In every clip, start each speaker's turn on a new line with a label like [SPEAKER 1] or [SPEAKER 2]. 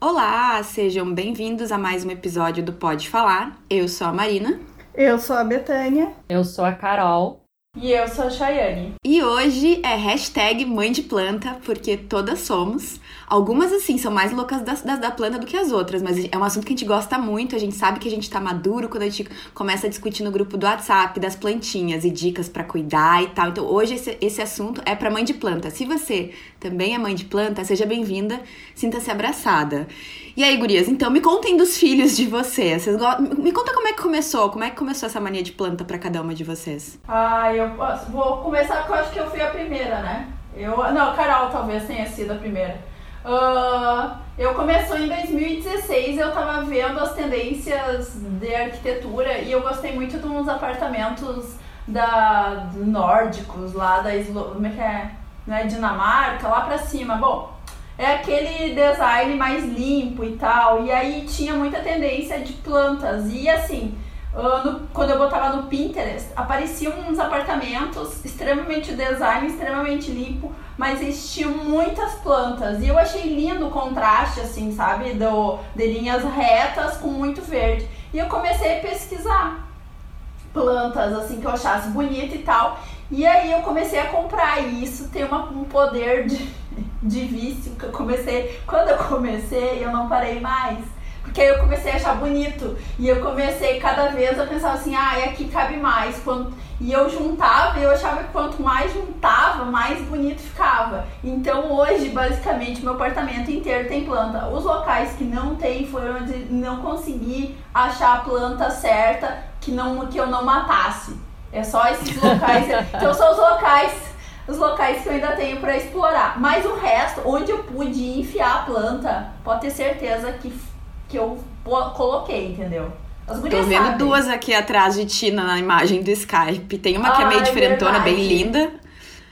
[SPEAKER 1] Olá, sejam bem-vindos a mais um episódio do Pode Falar. Eu sou a Marina.
[SPEAKER 2] Eu sou a Betânia.
[SPEAKER 3] Eu sou a Carol.
[SPEAKER 4] E eu sou a Chayane.
[SPEAKER 1] E hoje é hashtag mãe de planta, porque todas somos. Algumas, assim, são mais loucas da, da, da, planta do que as outras, mas é um assunto que a gente gosta muito. A gente sabe que a gente tá maduro quando a gente começa a discutir no grupo do WhatsApp das plantinhas e dicas para cuidar e tal. Então, hoje esse, esse assunto é para mãe de planta. Se você também é mãe de planta, seja bem-vinda, sinta-se abraçada. E aí, gurias, então me contem dos filhos de vocês. vocês. Me conta como é que começou, como é que começou essa mania de planta para cada uma de vocês.
[SPEAKER 4] Ah, eu vou começar porque eu acho que eu fui a primeira, né? Eu, não, Carol talvez tenha sido a primeira. Uh, eu comecei em 2016, eu tava vendo as tendências de arquitetura e eu gostei muito de uns apartamentos da nórdicos lá da como é que é? Né, Dinamarca, lá pra cima. Bom, é aquele design mais limpo e tal. E aí tinha muita tendência de plantas. E assim, no, quando eu botava no Pinterest, apareciam uns apartamentos extremamente design, extremamente limpo, mas existiam muitas plantas. E eu achei lindo o contraste, assim, sabe? Do, de linhas retas com muito verde. E eu comecei a pesquisar plantas, assim, que eu achasse bonita e tal. E aí eu comecei a comprar. E isso tem uma, um poder de, de vício que eu comecei. Quando eu comecei, eu não parei mais porque aí eu comecei a achar bonito. E eu comecei cada vez a pensar assim, ah, aqui cabe mais. Quando... E eu juntava e eu achava que quanto mais juntava, mais bonito ficava. Então hoje, basicamente, meu apartamento inteiro tem planta. Os locais que não tem foi onde não consegui achar a planta certa que, não, que eu não matasse. É só esses locais. então são os locais os locais que eu ainda tenho para explorar. Mas o resto, onde eu pude enfiar a planta, pode ter certeza que que eu coloquei, entendeu?
[SPEAKER 1] As Tô vendo sabem. duas aqui atrás de ti na imagem do Skype. Tem uma que é meio diferentona, verdade. bem linda.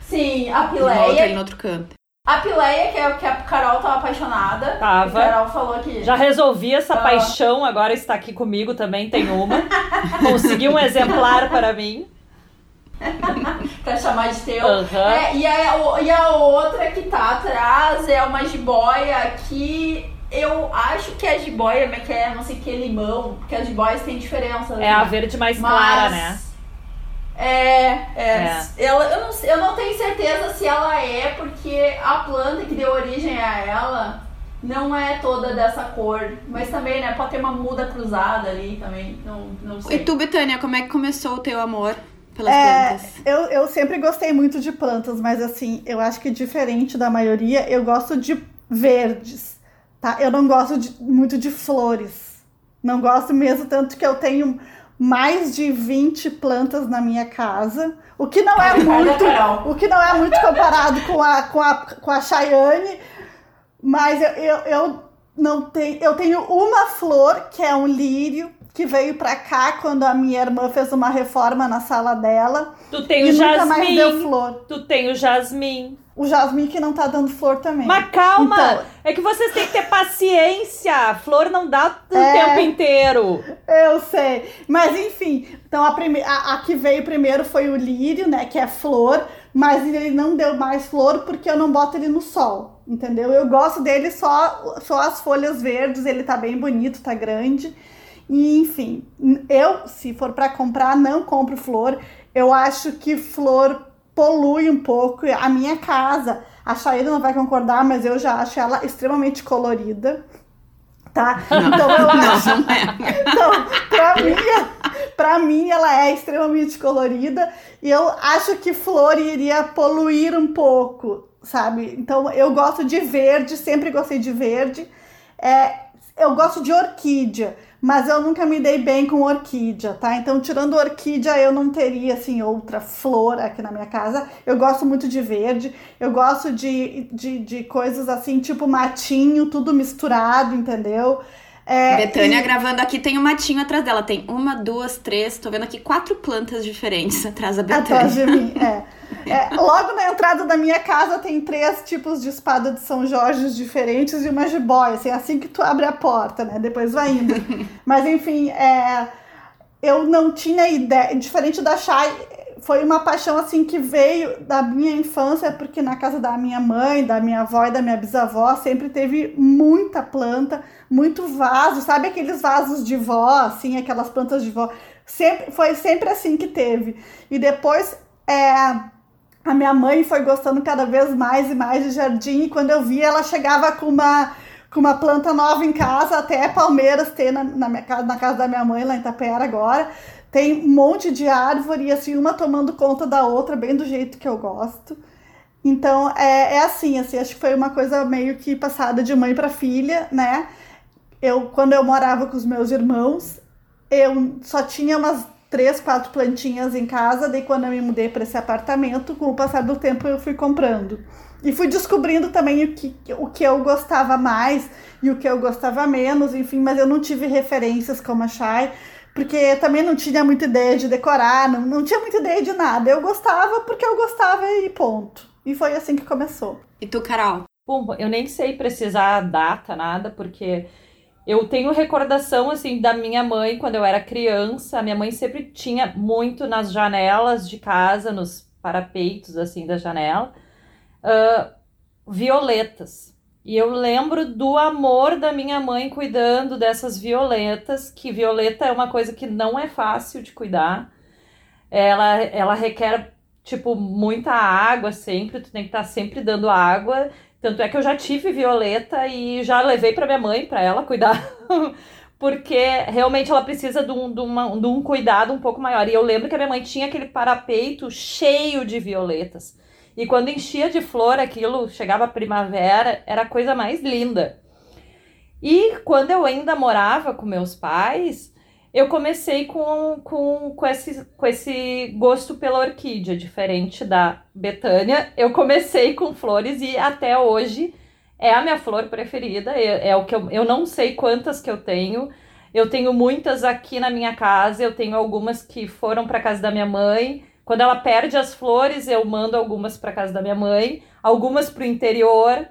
[SPEAKER 4] Sim, a Pileia.
[SPEAKER 1] E outra ali no outro canto.
[SPEAKER 4] A Pileia, que é o que a Carol tava apaixonada.
[SPEAKER 3] Tava.
[SPEAKER 4] A Carol falou que.
[SPEAKER 3] Já resolvi essa ah. paixão, agora está aqui comigo também, tem uma. Consegui um exemplar para mim.
[SPEAKER 4] pra chamar de teu. Uhum. É, e, a, e a outra que tá atrás é uma jiboia que eu acho que a jiboia, que é não sei que limão, porque as jiboias têm diferença.
[SPEAKER 3] É a verde mais mas... clara, né?
[SPEAKER 4] É, é. é. Eu, eu, não, eu não tenho certeza se ela é, porque a planta que deu origem a ela não é toda dessa cor. Mas também, né, pode ter uma muda cruzada ali também. Não, não sei.
[SPEAKER 1] E tu, Betânia, como é que começou o teu amor pelas é, plantas?
[SPEAKER 2] Eu, eu sempre gostei muito de plantas, mas assim, eu acho que diferente da maioria, eu gosto de verdes tá? Eu não gosto de, muito de flores. Não gosto mesmo, tanto que eu tenho mais de 20 plantas na minha casa, o que não é muito, o que não é muito comparado com a com a, com a Cheyenne, mas eu, eu, eu não tenho, eu tenho uma flor que é um lírio que veio pra cá quando a minha irmã fez uma reforma na sala dela.
[SPEAKER 3] Tu tem o jasmim. mais deu flor. Tu tem o jasmim
[SPEAKER 2] o jasmim que não tá dando flor também.
[SPEAKER 3] Mas calma! Então, é que vocês têm que ter paciência. Flor não dá o é, tempo inteiro.
[SPEAKER 2] Eu sei. Mas enfim, então a, prime a, a, que veio primeiro foi o lírio, né? Que é flor, mas ele não deu mais flor porque eu não boto ele no sol. Entendeu? Eu gosto dele só, só as folhas verdes, ele tá bem bonito, tá grande. E enfim, eu, se for para comprar, não compro flor. Eu acho que flor polui um pouco a minha casa. A Shaira não vai concordar, mas eu já acho ela extremamente colorida. Tá?
[SPEAKER 1] Não,
[SPEAKER 2] então eu
[SPEAKER 1] acho. Não, é.
[SPEAKER 2] Então, pra mim, pra mim, ela é extremamente colorida. E eu acho que flor iria poluir um pouco, sabe? Então eu gosto de verde, sempre gostei de verde. É, eu gosto de orquídea mas eu nunca me dei bem com orquídea, tá? Então, tirando orquídea, eu não teria, assim, outra flor aqui na minha casa. Eu gosto muito de verde, eu gosto de, de, de coisas assim, tipo matinho, tudo misturado, entendeu?
[SPEAKER 1] É, Betânia e... gravando aqui tem um matinho atrás dela. Tem uma, duas, três. Tô vendo aqui quatro plantas diferentes atrás da Betânia.
[SPEAKER 2] Atrás de mim, é. é. Logo na entrada da minha casa tem três tipos de espada de São Jorge diferentes e uma jiboia. Assim, assim que tu abre a porta, né? Depois vai indo. Mas enfim, é, eu não tinha ideia. Diferente da Chay, foi uma paixão assim que veio da minha infância, porque na casa da minha mãe, da minha avó e da minha bisavó sempre teve muita planta, muito vaso, sabe aqueles vasos de vó, assim, aquelas plantas de vó. Sempre, foi sempre assim que teve. E depois é, a minha mãe foi gostando cada vez mais e mais de jardim, e quando eu vi, ela chegava com uma, com uma planta nova em casa, até palmeiras tem na, na, minha, na casa da minha mãe, lá em Itapera agora. Tem um monte de árvore, assim, uma tomando conta da outra, bem do jeito que eu gosto. Então, é, é assim, assim, acho que foi uma coisa meio que passada de mãe para filha, né? Eu, quando eu morava com os meus irmãos, eu só tinha umas três, quatro plantinhas em casa. Daí, quando eu me mudei para esse apartamento, com o passar do tempo, eu fui comprando. E fui descobrindo também o que, o que eu gostava mais e o que eu gostava menos, enfim, mas eu não tive referências como a Shai, porque também não tinha muita ideia de decorar, não, não tinha muita ideia de nada. Eu gostava porque eu gostava e ponto. E foi assim que começou.
[SPEAKER 1] E tu, Carol?
[SPEAKER 3] Bom, eu nem sei precisar data, nada, porque eu tenho recordação, assim, da minha mãe quando eu era criança. A minha mãe sempre tinha muito nas janelas de casa, nos parapeitos, assim, da janela, uh, violetas. E eu lembro do amor da minha mãe cuidando dessas violetas, que violeta é uma coisa que não é fácil de cuidar. Ela, ela requer, tipo, muita água sempre, tu tem que estar sempre dando água. Tanto é que eu já tive violeta e já levei para minha mãe, para ela cuidar. porque realmente ela precisa de um, de, uma, de um cuidado um pouco maior. E eu lembro que a minha mãe tinha aquele parapeito cheio de violetas. E quando enchia de flor aquilo, chegava a primavera, era a coisa mais linda. E quando eu ainda morava com meus pais, eu comecei com, com, com, esse, com esse gosto pela orquídea, diferente da Betânia. Eu comecei com flores e até hoje é a minha flor preferida. É, é o que eu, eu não sei quantas que eu tenho. Eu tenho muitas aqui na minha casa, eu tenho algumas que foram para casa da minha mãe. Quando ela perde as flores, eu mando algumas para casa da minha mãe, algumas para o interior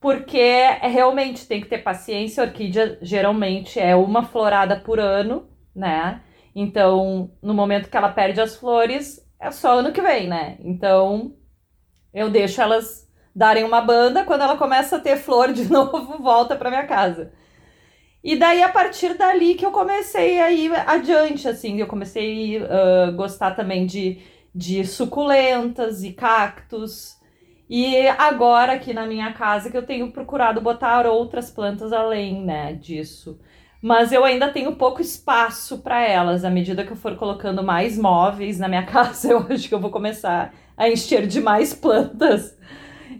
[SPEAKER 3] porque é, realmente tem que ter paciência. A orquídea geralmente é uma florada por ano, né? Então, no momento que ela perde as flores, é só ano que vem, né? Então, eu deixo elas darem uma banda. Quando ela começa a ter flor de novo, volta para minha casa. E daí, a partir dali que eu comecei a ir adiante, assim, eu comecei a uh, gostar também de, de suculentas e cactos. E agora aqui na minha casa que eu tenho procurado botar outras plantas além, né, disso. Mas eu ainda tenho pouco espaço para elas. À medida que eu for colocando mais móveis na minha casa, eu acho que eu vou começar a encher de mais plantas.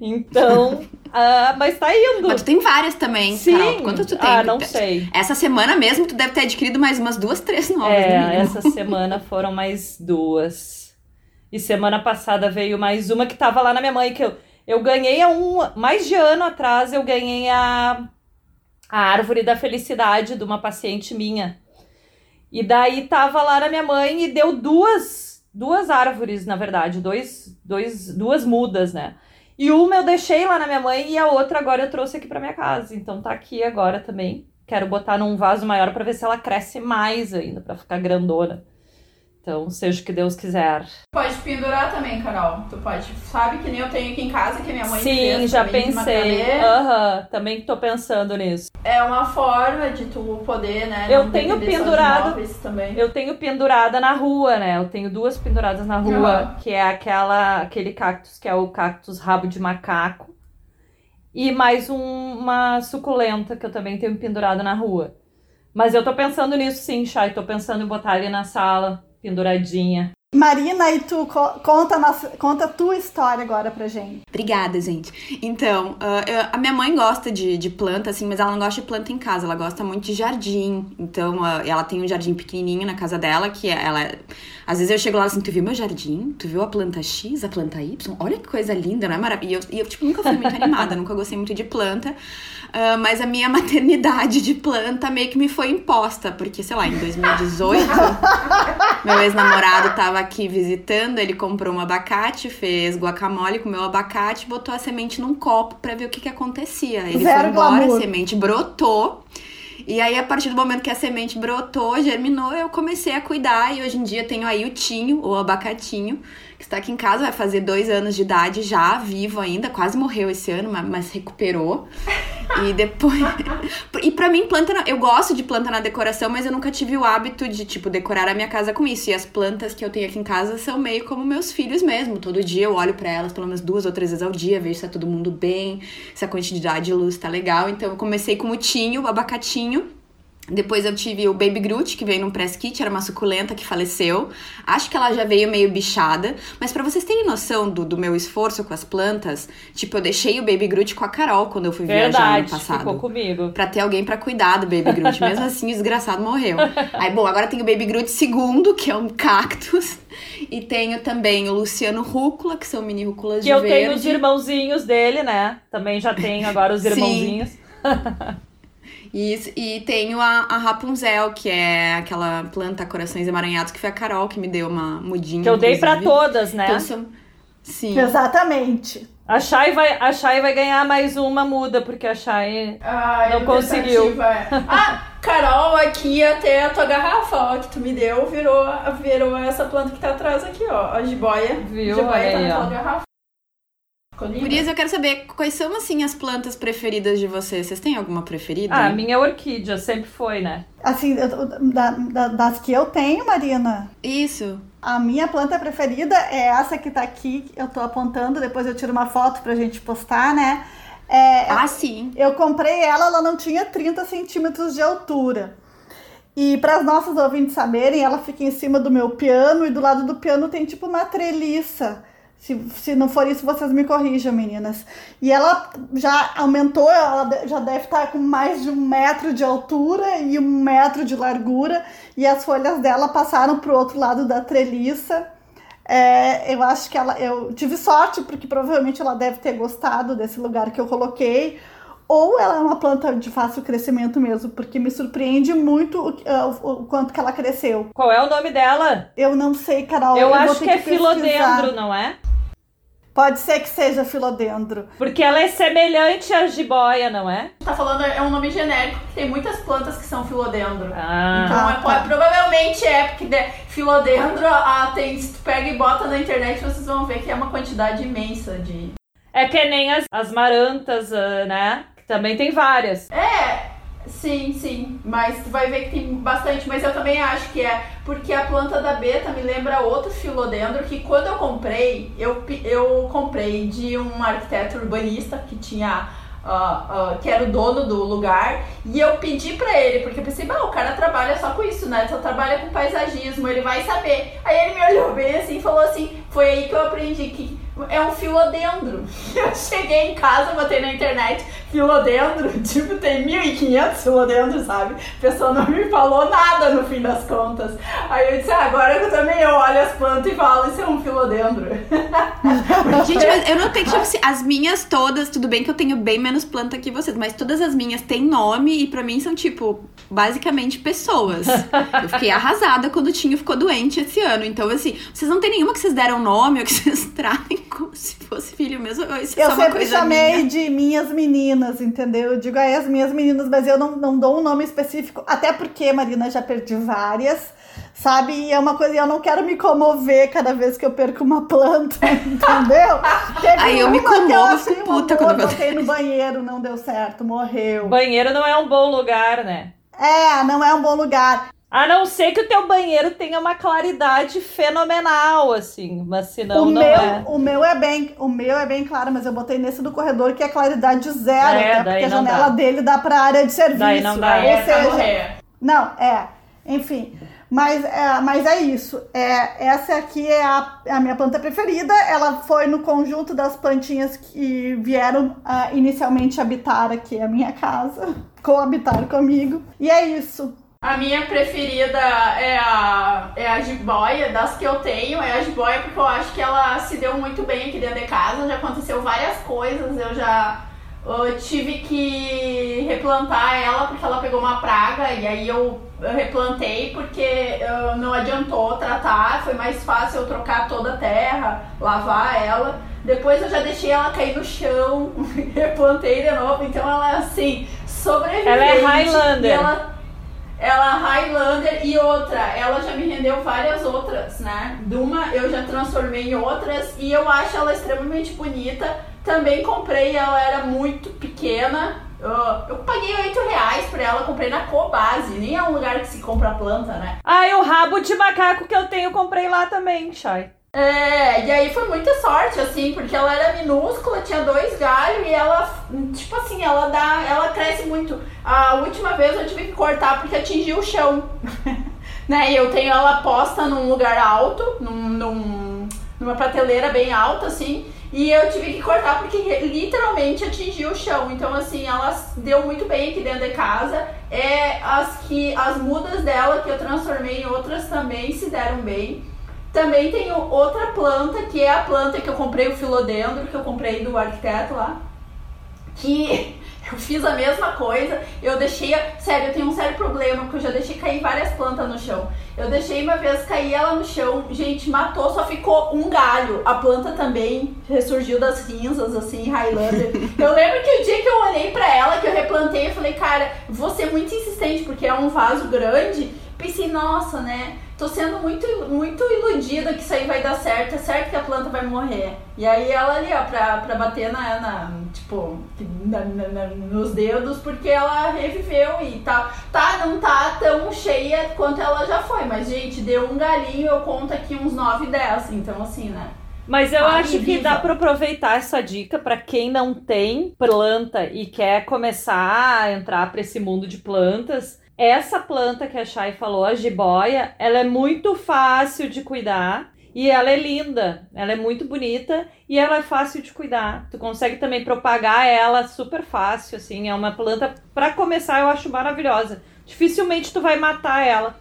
[SPEAKER 3] Então, uh, mas tá indo.
[SPEAKER 1] Mas tu tem várias também,
[SPEAKER 3] Sim.
[SPEAKER 1] Carol. Quanto tu tem?
[SPEAKER 3] Ah, não sei.
[SPEAKER 1] Essa semana mesmo tu deve ter adquirido mais umas duas, três novas.
[SPEAKER 3] É, essa semana foram mais duas. E semana passada veio mais uma que tava lá na minha mãe, que eu, eu ganhei há um. Mais de ano atrás, eu ganhei a, a árvore da felicidade de uma paciente minha. E daí tava lá na minha mãe e deu duas, duas árvores, na verdade, dois, dois, duas mudas, né? E uma eu deixei lá na minha mãe e a outra agora eu trouxe aqui para minha casa. Então tá aqui agora também. Quero botar num vaso maior para ver se ela cresce mais ainda, para ficar grandona. Então, seja o que Deus quiser.
[SPEAKER 4] Pode pendurar também, Carol. Tu pode. Sabe que nem eu tenho aqui em casa, que minha mãe
[SPEAKER 3] Sim,
[SPEAKER 4] fez
[SPEAKER 3] já
[SPEAKER 4] também, de
[SPEAKER 3] pensei. Aham, também tô pensando nisso.
[SPEAKER 4] É uma forma de tu poder, né?
[SPEAKER 3] Eu tenho pendurado-. Eu tenho pendurada na rua, né? Eu tenho duas penduradas na rua,
[SPEAKER 4] Aham.
[SPEAKER 3] que é aquela aquele cactus que é o cactus rabo de macaco. E mais um- uma suculenta que eu também tenho pendurada na rua. Mas eu tô pensando nisso sim, Chay. Tô pensando em botar ali na sala, penduradinha.
[SPEAKER 2] Marina, e tu co- conta, a nossa, conta a tua história agora pra gente.
[SPEAKER 1] Obrigada, gente. Então, ah, eu- a minha mãe gosta de, de planta, assim, mas ela não gosta de planta em casa, ela gosta muito de jardim. Então, ah, ela tem um jardim pequenininho na casa dela, que é- ela. Às vezes eu chego lá assim, tu viu meu jardim? Tu viu a planta X, a planta Y? Olha que coisa linda, não é maravilha? E eu, e eu, tipo, nunca fui muito animada, nunca gostei muito de planta. Ah, mas a minha maternidade de planta meio que me foi imposta, porque, sei lá, em 2018, meu ex-namorado tava aqui visitando, ele comprou um abacate, fez guacamole, comeu abacate, botou a semente num copo pra ver o que que acontecia. Ele
[SPEAKER 2] Zero
[SPEAKER 1] foi embora,
[SPEAKER 2] glamour.
[SPEAKER 1] a semente brotou. E aí, a partir do momento que a semente brotou, germinou, eu comecei a cuidar. E hoje em dia tenho aí o Tinho, o abacatinho, que está aqui em casa, vai fazer dois anos de idade já, vivo ainda, quase morreu esse ano, mas recuperou. E depois. e para mim, planta. Eu gosto de planta na decoração, mas eu nunca tive o hábito de, tipo, decorar a minha casa com isso. E as plantas que eu tenho aqui em casa são meio como meus filhos mesmo. Todo dia eu olho para elas pelo menos duas ou três vezes ao dia, vejo se tá todo mundo bem, se a quantidade de luz tá legal. Então eu comecei com o tinho, o abacatinho. Depois eu tive o Baby Groot, que veio num press kit, era uma suculenta que faleceu. Acho que ela já veio meio bichada. Mas para vocês terem noção do, do meu esforço com as plantas, tipo, eu deixei o Baby Groot com a Carol quando eu fui
[SPEAKER 3] Verdade,
[SPEAKER 1] viajar no passado.
[SPEAKER 3] ficou comigo.
[SPEAKER 1] Pra ter alguém para cuidar do Baby Groot. Mesmo assim, o desgraçado morreu. Aí, bom, agora tem o Baby Groot segundo, que é um cactus. E tenho também o Luciano Rúcula, que são mini rúculas
[SPEAKER 3] Que
[SPEAKER 1] de
[SPEAKER 3] eu
[SPEAKER 1] verde.
[SPEAKER 3] tenho os irmãozinhos dele, né? Também já tenho agora os irmãozinhos.
[SPEAKER 1] Isso, e tenho a, a Rapunzel, que é aquela planta corações emaranhados, que foi a Carol que me deu uma mudinha.
[SPEAKER 3] Que eu dei pra
[SPEAKER 1] inclusive.
[SPEAKER 3] todas, né?
[SPEAKER 1] Então, são... Sim.
[SPEAKER 2] Exatamente.
[SPEAKER 3] A Shai, vai, a Shai vai ganhar mais uma muda, porque a Shai.
[SPEAKER 4] Ai,
[SPEAKER 3] Não conseguiu.
[SPEAKER 4] é. Ah, Carol, aqui até a tua garrafa, ó, que tu me deu, virou, virou essa planta que tá atrás aqui, ó. A jiboia.
[SPEAKER 3] Viu?
[SPEAKER 4] Jiboia tá
[SPEAKER 3] aí,
[SPEAKER 4] na
[SPEAKER 3] ó.
[SPEAKER 4] tua garrafa. Ficou linda.
[SPEAKER 1] Gurias, eu quero saber quais são, assim, as plantas preferidas de vocês. Vocês têm alguma preferida?
[SPEAKER 3] Ah, a minha orquídea sempre foi, né?
[SPEAKER 2] Assim, eu- da- da- das que eu tenho, Marina,
[SPEAKER 1] Isso.
[SPEAKER 2] a minha planta preferida é essa que tá aqui, eu tô apontando, depois eu tiro uma foto pra gente postar, né? É,
[SPEAKER 1] Ah, sim.
[SPEAKER 2] Eu comprei ela, ela não tinha 30 centímetros de altura. E para as nossas ouvintes saberem, ela fica em cima do meu piano e do lado do piano tem tipo uma treliça. Se, se não for isso, vocês me corrijam, meninas. E ela já aumentou, ela já deve estar com mais de um metro de altura e um metro de largura. E as folhas dela passaram para o outro lado da treliça. É, eu acho que ela. Eu tive sorte, porque provavelmente ela deve ter gostado desse lugar que eu coloquei. Ou ela é uma planta de fácil crescimento mesmo, porque me surpreende muito o, ah, o- o quanto que ela cresceu.
[SPEAKER 3] Qual é o nome dela?
[SPEAKER 2] Eu não sei, Carol.
[SPEAKER 3] eu
[SPEAKER 2] vou
[SPEAKER 3] acho
[SPEAKER 2] ter
[SPEAKER 3] que é
[SPEAKER 2] pesquisar.
[SPEAKER 3] filodendro, não é?
[SPEAKER 2] Pode ser que seja filodendro.
[SPEAKER 3] Porque ela é semelhante à jiboia, não é?
[SPEAKER 4] Tá falando, é um nome genérico, porque tem muitas plantas que são filodendro.
[SPEAKER 3] Ah.
[SPEAKER 4] Então,
[SPEAKER 2] Ah,
[SPEAKER 4] é,
[SPEAKER 2] tá.
[SPEAKER 4] provavelmente é, porque de, filodendro, ah, tem, se tu pega e bota na internet, vocês vão ver que é uma quantidade imensa de...
[SPEAKER 3] É que nem as, as marantas, ah, né? Que também tem várias.
[SPEAKER 4] É, sim, sim, mas tu vai ver que tem bastante, mas eu também acho que é, porque a planta da beta me lembra outro filodendro, que quando eu comprei, eu, eu comprei de um arquiteto urbanista que tinha... ah, ah, que era o dono do lugar, e eu pedi pra ele, porque eu pensei, bah, o cara trabalha só com isso, né? Só trabalha com paisagismo, ele vai saber. Aí ele me olhou bem assim e falou assim: foi aí que eu aprendi que é um filodendro. Eu cheguei em casa, botei na internet filodendro, tipo, tem 1.500 filodendros, sabe? A pessoa não me falou nada no fim das contas. Aí eu disse, ah, agora eu também eu olho as plantas e falo, isso é um filodendro.
[SPEAKER 1] Gente, mas eu notei que, tipo assim, as minhas todas, tudo bem que eu tenho bem menos planta que vocês, mas todas as minhas têm nome e pra mim são, tipo, basicamente pessoas. Eu fiquei arrasada quando o Tinho ficou doente esse ano. Então, assim, vocês não tem nenhuma que vocês deram nome ou que vocês tratem como se fosse filho mesmo. Isso é
[SPEAKER 2] Eu
[SPEAKER 1] só uma
[SPEAKER 2] sempre
[SPEAKER 1] coisa
[SPEAKER 2] chamei
[SPEAKER 1] minha.
[SPEAKER 2] de minhas meninas, entendeu? Eu digo aí as minhas meninas, mas eu não, não dou um nome específico. Até porque, Marina, já perdi várias, sabe? E é uma coisa, eu não quero me comover cada vez que eu perco uma planta, entendeu? Teve
[SPEAKER 1] Aí eu me comovo,
[SPEAKER 2] um
[SPEAKER 1] puta quando eu-
[SPEAKER 2] botei no banheiro, não deu certo, morreu.
[SPEAKER 3] Banheiro não é um bom lugar, né?
[SPEAKER 2] É, não é um bom lugar.
[SPEAKER 3] A não ser que o teu banheiro tenha uma claridade fenomenal, assim. Mas
[SPEAKER 2] o,
[SPEAKER 3] não
[SPEAKER 2] meu,
[SPEAKER 3] é.
[SPEAKER 2] o meu é bem, o meu é bem claro, mas eu botei nesse do corredor que é claridade zero,
[SPEAKER 3] É,
[SPEAKER 2] até porque a janela
[SPEAKER 3] dá.
[SPEAKER 2] dele dá pra área de serviço.
[SPEAKER 3] Daí não dá, é,
[SPEAKER 2] seja. Não, é. Enfim. Mas é, mas é isso. É, essa aqui é a, é a minha planta preferida. Ela foi no conjunto das plantinhas que vieram ah, inicialmente habitar aqui a minha casa, coabitar comigo. E é isso.
[SPEAKER 4] A minha preferida é a, é a jiboia, das que eu tenho, é a jiboia porque eu acho que ela se deu muito bem aqui dentro de casa, já aconteceu várias coisas, eu já eu tive que replantar ela porque ela pegou uma praga. E aí eu eu replantei porque eh, não adiantou tratar, foi mais fácil eu trocar toda a terra, lavar ela. Depois eu já deixei ela cair no chão, replantei de novo, então ela assim, sobrevivente.
[SPEAKER 3] Ela é Highlander.
[SPEAKER 4] Ela, é Highlander e outra, ela já me rendeu várias outras, né? De uma eu já transformei em outras e eu acho ela extremamente bonita. Também comprei, ela era muito pequena. Eu, eu paguei 8 reais pra ela, comprei na Cobase, nem é um lugar que se compra planta, né?
[SPEAKER 3] Ah, e o rabo de macaco que eu tenho, comprei lá também, Chay.
[SPEAKER 4] É, e aí foi muita sorte, assim, porque ela era minúscula, tinha dois galhos e ela, tipo assim, ela dá, ela cresce muito. A última vez eu tive que cortar porque atingiu o chão, né? E eu tenho ela posta num lugar alto, num, num, numa prateleira bem alta, assim, e eu tive que cortar porque literalmente atingiu o chão. Então, assim, ela deu muito bem aqui dentro de casa. É as que as mudas dela que eu transformei em outras também se deram bem. Também tenho outra planta, que é a planta que eu comprei, o filodendro, que eu comprei do arquiteto lá. Que eu fiz a mesma coisa. Eu deixei. Sério, eu tenho um sério problema, porque eu já deixei cair várias plantas no chão. Eu deixei uma vez cair ela no chão, gente, matou, só ficou um galho. A planta também ressurgiu das cinzas, assim, Highlander. eu lembro que o dia que eu olhei pra ela, que eu replantei, eu falei, cara, vou ser muito insistente, porque é um vaso grande. Pensei, nossa, né? Tô sendo muito, muito iludida que isso aí vai dar certo, é certo que a planta vai morrer. E aí ela ali, ó, pra, pra bater na, na tipo, na, na, nos dedos, porque ela reviveu e tá, tá, não tá tão cheia quanto ela já foi. Mas, gente, deu um galinho, eu conto aqui uns 9, 10, então assim, né?
[SPEAKER 3] Mas eu
[SPEAKER 4] Ah,
[SPEAKER 3] acho que dá para aproveitar essa dica para quem não tem planta e quer começar a entrar para esse mundo de plantas. Essa planta que a Chay falou, a jiboia, ela é muito fácil de cuidar e ela é linda, ela é muito bonita e ela é fácil de cuidar. Tu consegue também propagar ela super fácil, assim, é uma planta para começar eu acho maravilhosa. Dificilmente tu vai matar ela,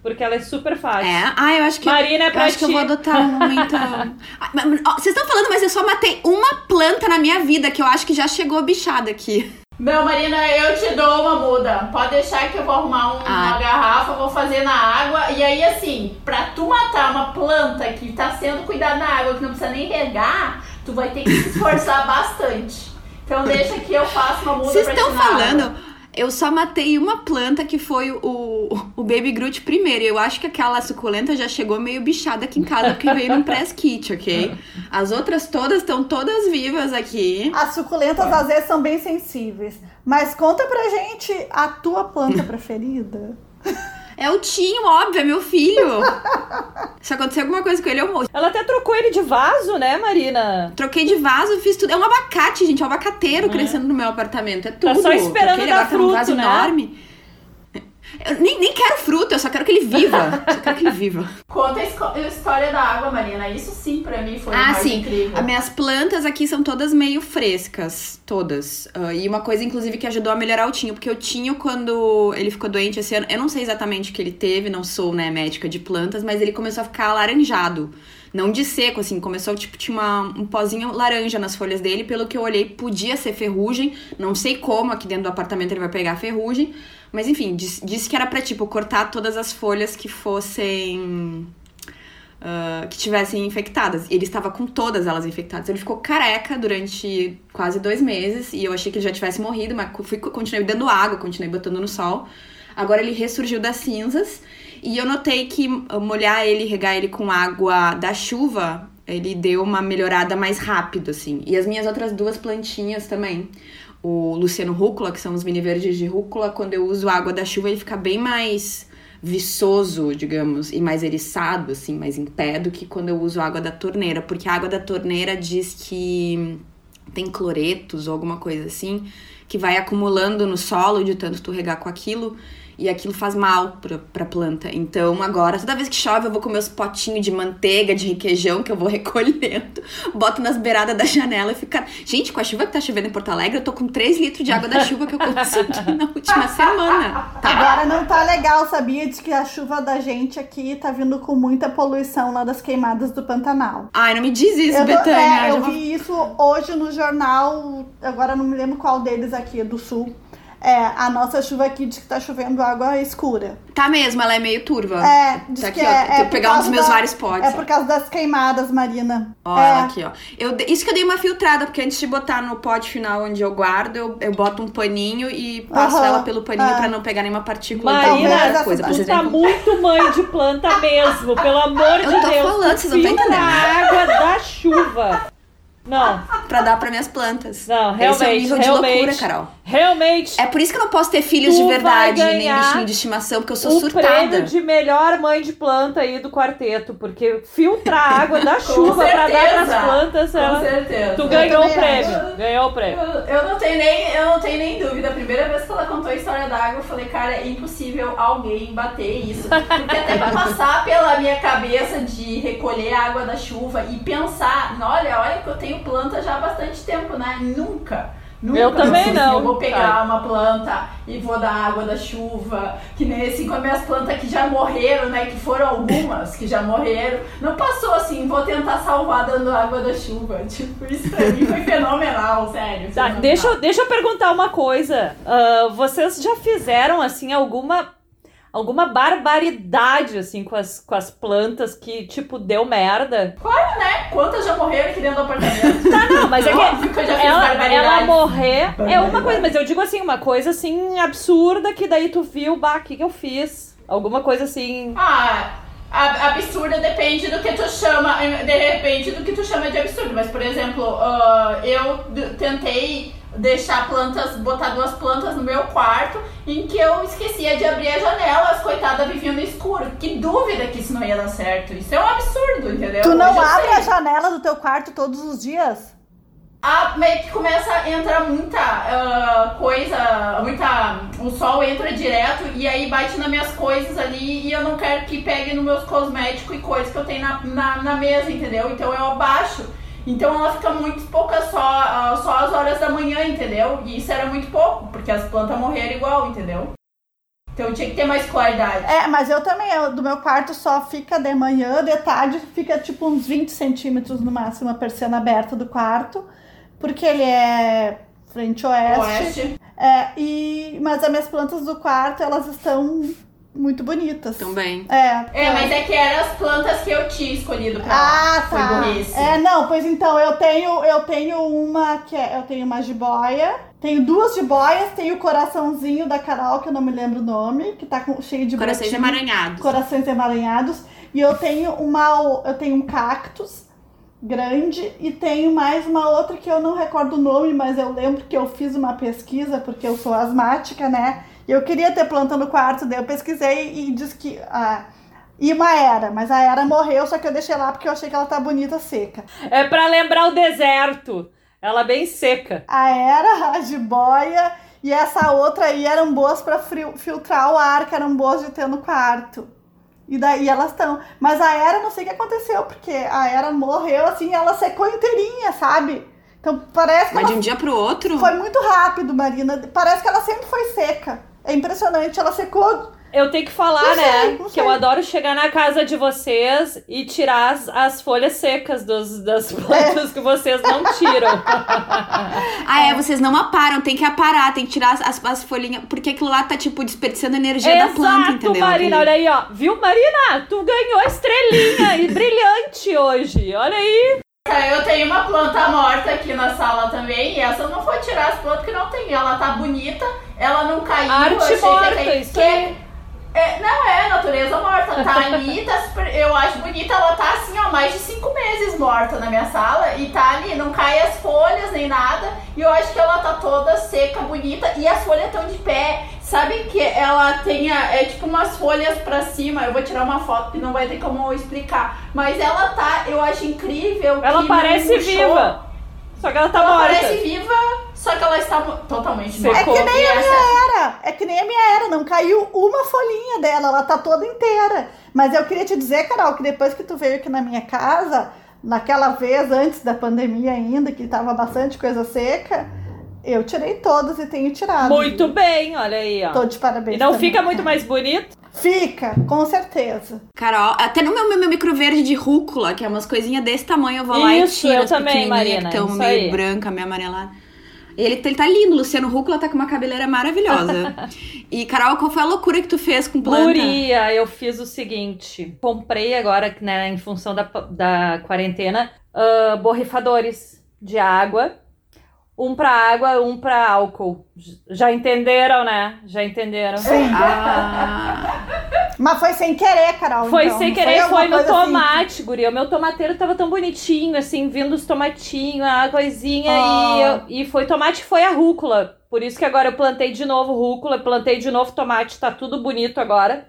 [SPEAKER 3] porque ela é super fácil.
[SPEAKER 1] É, ah, eu acho que,
[SPEAKER 3] Marina, é
[SPEAKER 1] eu,
[SPEAKER 3] pra
[SPEAKER 1] acho que eu
[SPEAKER 3] ti.
[SPEAKER 1] vou adotar momento. Ah, Vocês estão falando, mas eu só matei uma planta na minha vida, que eu acho que já chegou bichada aqui.
[SPEAKER 4] Não, Marina, eu te dou uma muda. Pode deixar que eu vou arrumar um-
[SPEAKER 1] Ah.
[SPEAKER 4] uma garrafa, vou fazer na água. E aí, assim, pra tu matar uma planta que tá sendo cuidada na água, que não precisa nem regar, tu vai ter que se esforçar bastante. Então deixa que eu faça uma muda
[SPEAKER 1] Vocês
[SPEAKER 4] pra
[SPEAKER 1] estão
[SPEAKER 4] na água.
[SPEAKER 1] Eu só matei uma planta que foi o, o Baby Groot primeiro. Eu acho que aquela suculenta já chegou meio bichada aqui em casa, porque veio num press kit, ok? As outras todas estão todas vivas aqui.
[SPEAKER 2] As suculentas às vezes são bem sensíveis. Mas conta pra gente a tua planta preferida.
[SPEAKER 1] É o Tinho, óbvio, é meu filho. Se acontecer alguma coisa com ele, eu morro.
[SPEAKER 3] Ela até trocou ele de vaso, né, Marina?
[SPEAKER 1] Troquei de vaso, fiz tudo. É um abacate, gente. É um abacateiro crescendo no meu apartamento. É tudo.
[SPEAKER 3] só esperando
[SPEAKER 1] Troquei, ele
[SPEAKER 3] dar
[SPEAKER 1] agora tá num vaso
[SPEAKER 3] fruto, né?
[SPEAKER 1] enorme. Eu nem, nem quero fruto, eu só quero que ele viva. Só quero que ele viva.
[SPEAKER 4] Conta a a história da água, Marina. Isso sim, pra mim, foi
[SPEAKER 1] Ah,
[SPEAKER 4] mais
[SPEAKER 1] sim.
[SPEAKER 4] incrível.
[SPEAKER 1] As minhas plantas aqui são todas meio frescas. Todas. Ah, e uma coisa, inclusive, que ajudou a melhorar o Tinho. Porque o Tinho, quando ele ficou doente esse ano, eu não sei exatamente o que ele teve, não sou, né, médica de plantas, mas ele começou a ficar alaranjado. Não de seco, assim, começou, tipo, tinha uma- um pozinho laranja nas folhas dele. Pelo que eu olhei, podia ser ferrugem. Não sei como, aqui dentro do apartamento ele vai pegar ferrugem. Mas enfim, diz- disse que era pra, tipo, cortar todas as folhas que fossem ah, que tivessem infectadas. E ele estava com todas elas infectadas. Ele ficou careca durante quase dois meses. E eu achei que ele já tivesse morrido, mas fui, continuei dando água, continuei botando no sol. Agora ele ressurgiu das cinzas. E eu notei que ah, molhar ele, regar ele com água da chuva, ele deu uma melhorada mais rápido, assim. E as minhas outras duas plantinhas também. O Luciano Rúcula, que são os mini verdes de rúcula, quando eu uso água da chuva, ele fica bem mais viçoso, digamos, e mais eriçado, assim, mais em pé do que quando eu uso água da torneira, porque a água da torneira diz que tem cloretos ou alguma coisa assim, que vai acumulando no solo de tanto tu regar com aquilo. E aquilo faz mal pra, pra planta. Então, agora, toda vez que chove, eu vou com meus potinhos de manteiga, de requeijão, que eu vou recolhendo, boto nas beiradas da janela e fica. Gente, com a chuva que tá chovendo em Porto Alegre, eu tô com 3 litros de água da chuva que eu consegui na última semana. Tá?
[SPEAKER 2] Agora não tá legal, sabia? De que a chuva da gente aqui tá vindo com muita poluição lá das queimadas do Pantanal.
[SPEAKER 1] Ai, não me diz isso,
[SPEAKER 2] Eu,
[SPEAKER 1] Betânia.
[SPEAKER 2] é, eu vi isso hoje no jornal, agora não me lembro qual deles aqui, do Sul. É, a nossa chuva aqui diz que tá chovendo água escura.
[SPEAKER 1] Tá mesmo, ela é meio turva.
[SPEAKER 2] É, diz
[SPEAKER 1] Tá aqui,
[SPEAKER 2] que
[SPEAKER 1] ó.
[SPEAKER 2] é,
[SPEAKER 1] Tem
[SPEAKER 2] é
[SPEAKER 1] que
[SPEAKER 2] por
[SPEAKER 1] pegar um dos meus
[SPEAKER 2] da-
[SPEAKER 1] vários potes.
[SPEAKER 2] É
[SPEAKER 1] ó.
[SPEAKER 2] por causa das queimadas, Marina.
[SPEAKER 1] Ó,
[SPEAKER 2] é.
[SPEAKER 1] ela aqui, ó. Eu, isso que eu dei uma filtrada, porque antes de botar no pote final onde eu guardo, eu, eu boto um paninho e passo ela pelo paninho
[SPEAKER 2] é.
[SPEAKER 1] pra não pegar nenhuma partícula
[SPEAKER 3] Marina,
[SPEAKER 1] coisa.
[SPEAKER 3] Tu tá muito mãe de planta mesmo, pelo amor de
[SPEAKER 1] Eu tô
[SPEAKER 3] Deus.
[SPEAKER 1] falando, vocês não tão
[SPEAKER 3] Filtra
[SPEAKER 1] entendendo.
[SPEAKER 3] a água da chuva. Não,
[SPEAKER 1] Pra dar pra minhas plantas.
[SPEAKER 3] não,
[SPEAKER 1] Esse é o
[SPEAKER 3] realmente,
[SPEAKER 1] nível de
[SPEAKER 3] realmente.
[SPEAKER 1] loucura, Carol.
[SPEAKER 3] Realmente.
[SPEAKER 1] É por isso que eu não posso ter filhos de verdade, nem bichinho de estimação, porque eu sou
[SPEAKER 3] o
[SPEAKER 1] surtada.
[SPEAKER 3] prêmio de melhor mãe de planta aí do quarteto, porque filtra a água da chuva pra dar pras plantas.
[SPEAKER 4] Com
[SPEAKER 3] ela-
[SPEAKER 4] certeza.
[SPEAKER 3] Tu ganhou o prêmio. Ganhou o prêmio.
[SPEAKER 4] Eu, eu não tenho nem, eu não tenho nem dúvida. A primeira vez que ela contou a história da água, eu falei, cara, é impossível alguém bater isso. Porque até pra passar pela minha cabeça de recolher a água da chuva e pensar, olha, olha que eu tenho planta já há bastante tempo, né? Nunca. Nunca
[SPEAKER 3] Eu também não,
[SPEAKER 4] Eu vou pegar
[SPEAKER 3] sabe?
[SPEAKER 4] uma planta e vou dar água da chuva. Que nem assim com as minhas plantas que já morreram, né? Que foram algumas que já morreram. Não passou assim, vou tentar salvar dando água da chuva. Tipo, isso pra mim foi fenomenal, sério.
[SPEAKER 3] Tá,
[SPEAKER 4] fenomenal.
[SPEAKER 3] deixa, eu- deixa eu perguntar uma coisa. Ah, vocês já fizeram, assim, alguma alguma barbaridade, assim, com as, com as plantas que, tipo, deu merda?
[SPEAKER 4] Claro, né? Quantas já morreram aqui dentro do apartamento?
[SPEAKER 3] Ah, não, mas é que ela, ela morrer é uma coisa, mas eu digo assim, uma coisa, assim, absurda que daí tu viu, bah, o que que eu fiz? Alguma coisa assim...
[SPEAKER 4] Ah, a- absurda depende do que tu chama, de repente do que tu chama de absurdo. Mas, por exemplo, ah, eu tentei deixar plantas, botar duas plantas no meu quarto, em que eu esquecia de abrir a janela, as coitadas viviam no escuro. Que dúvida que isso não ia dar certo. Isso é um absurdo, entendeu?
[SPEAKER 2] Tu não abre
[SPEAKER 4] sei.
[SPEAKER 2] a janela do teu quarto todos os dias?
[SPEAKER 4] Ah, meio que começa a entrar muita ah, coisa, muita. O sol entra direto e aí bate nas minhas coisas ali e eu não quero que pegue nos meus cosméticos e coisas que eu tenho na, na, na mesa, entendeu? Então eu abaixo. Então ela fica muito pouca só, ah, só às horas da manhã, entendeu? E isso era muito pouco, porque as plantas morreram igual, entendeu? Então tinha que ter mais claridade.
[SPEAKER 2] É, mas eu também, eu- do meu quarto só fica de manhã, de tarde fica tipo uns 20 centímetros no máximo a persiana aberta do quarto, porque ele é frente oeste.
[SPEAKER 4] Oeste.
[SPEAKER 2] É, e, mas as minhas plantas do quarto, elas estão muito bonitas.
[SPEAKER 1] Também.
[SPEAKER 2] É,
[SPEAKER 4] É, mas é que eram as plantas que eu tinha escolhido pra
[SPEAKER 2] Ah,
[SPEAKER 4] Foi
[SPEAKER 2] tá.
[SPEAKER 4] burrice.
[SPEAKER 2] É, não, pois então, eu tenho, eu tenho uma que é, eu tenho uma jiboia, tenho duas jiboias, tenho o coraçãozinho da Carol, que eu não me lembro o nome, que tá com, cheio de
[SPEAKER 1] Corações
[SPEAKER 2] brotinho,
[SPEAKER 1] emaranhados.
[SPEAKER 2] corações emaranhados, e eu tenho uma, eu tenho um cactus grande e tenho mais uma outra que eu não recordo o nome, mas eu lembro que eu fiz uma pesquisa porque eu sou asmática, né? E eu queria ter planta no quarto, daí eu pesquisei e diz que ah, e uma era, mas a era morreu, só que eu deixei lá porque eu achei que ela tá bonita seca.
[SPEAKER 3] É pra lembrar o deserto. Ela bem seca.
[SPEAKER 2] A era, a jiboia e essa outra aí eram boas pra fri- filtrar o ar, que eram boas de ter no quarto. E daí elas estão. Mas a era, não sei o que aconteceu, porque a era morreu assim, ela secou inteirinha, sabe? Então parece que
[SPEAKER 1] Mas
[SPEAKER 2] ela
[SPEAKER 1] de um dia pro outro.
[SPEAKER 2] foi muito rápido, Marina. Parece que ela sempre foi seca. É impressionante, ela secou.
[SPEAKER 3] Eu tenho que falar,
[SPEAKER 2] Não sei,
[SPEAKER 3] né? que eu adoro chegar na casa de vocês e tirar as, as folhas secas dos, das plantas que vocês não tiram.
[SPEAKER 1] Ah, é, vocês não aparam, tem que aparar, tem que tirar as, as, as folhinhas, porque aquilo lá tá, tipo, desperdiçando energia da planta,
[SPEAKER 3] Exato,
[SPEAKER 1] entendeu?
[SPEAKER 3] Marina. Olha aí, ó. Viu, Marina? Tu ganhou estrelinha e brilhante hoje. Olha aí.
[SPEAKER 4] É, Eu tenho uma planta morta aqui na sala também, e essa eu não vou tirar as plantas que não tem. Ela tá bonita, ela não caiu.
[SPEAKER 3] Arte
[SPEAKER 4] que
[SPEAKER 3] morta,
[SPEAKER 4] cair.
[SPEAKER 3] isso
[SPEAKER 4] Que-
[SPEAKER 3] aí.
[SPEAKER 4] é, não é, natureza morta. Tá ali, tá super. Eu acho bonita, ela tá assim, ó, mais de cinco meses morta na minha sala. E tá ali, não cai as folhas nem nada. E eu acho que ela tá toda seca, bonita. E as folhas estão de pé. Sabe que ela tenha, é tipo umas folhas pra cima. Eu vou tirar uma foto que não vai ter como explicar. Mas ela tá, eu acho incrível.
[SPEAKER 3] Ela
[SPEAKER 4] que
[SPEAKER 3] parece viva. Só que ela tá
[SPEAKER 4] Ela
[SPEAKER 3] morta.
[SPEAKER 4] parece viva, só que ela está mo- totalmente
[SPEAKER 3] Secou.
[SPEAKER 2] É que nem
[SPEAKER 4] E
[SPEAKER 2] a
[SPEAKER 4] essa-
[SPEAKER 2] minha era. É que nem a minha era. Não caiu uma folhinha dela. Ela tá toda inteira. Mas eu queria te dizer, Carol, que depois que tu veio aqui na minha casa, naquela vez antes da pandemia ainda, que tava bastante coisa seca, eu tirei todas e tenho tirado.
[SPEAKER 3] Muito bem, olha aí, ó.
[SPEAKER 2] Tô de parabéns.
[SPEAKER 3] E não
[SPEAKER 2] também.
[SPEAKER 3] fica muito mais bonito?
[SPEAKER 2] Fica, com certeza.
[SPEAKER 1] Carol, até no meu, meu micro verde de rúcula, que é umas coisinhas desse tamanho, eu vou lá e
[SPEAKER 3] Isso,
[SPEAKER 1] tiro
[SPEAKER 3] eu
[SPEAKER 1] as
[SPEAKER 3] também, Marina,
[SPEAKER 1] que estão
[SPEAKER 3] isso
[SPEAKER 1] meio
[SPEAKER 3] aí.
[SPEAKER 1] branca, meio amarelada. Ele, ele tá lindo, Luciano Huck, tá com uma cabeleira maravilhosa. e, Carol, qual foi a loucura que tu fez com planta?
[SPEAKER 3] Luria, eu fiz o seguinte. Comprei agora, né, em função da, da quarentena, uh, borrifadores de água. Um pra água, um pra álcool. Já entenderam, né? Já entenderam?
[SPEAKER 2] Sim.
[SPEAKER 1] Ah,
[SPEAKER 2] Mas foi sem querer, Carol.
[SPEAKER 3] Foi
[SPEAKER 2] então,
[SPEAKER 3] sem querer,
[SPEAKER 2] alguma
[SPEAKER 3] foi no
[SPEAKER 2] assim.
[SPEAKER 3] tomate, guria. O meu tomateiro tava tão bonitinho, assim, vindo os tomatinhos, a coisinha.
[SPEAKER 2] Oh.
[SPEAKER 3] E, e foi tomate foi a rúcula. Por isso que agora eu plantei de novo rúcula, plantei de novo tomate, tá tudo bonito agora.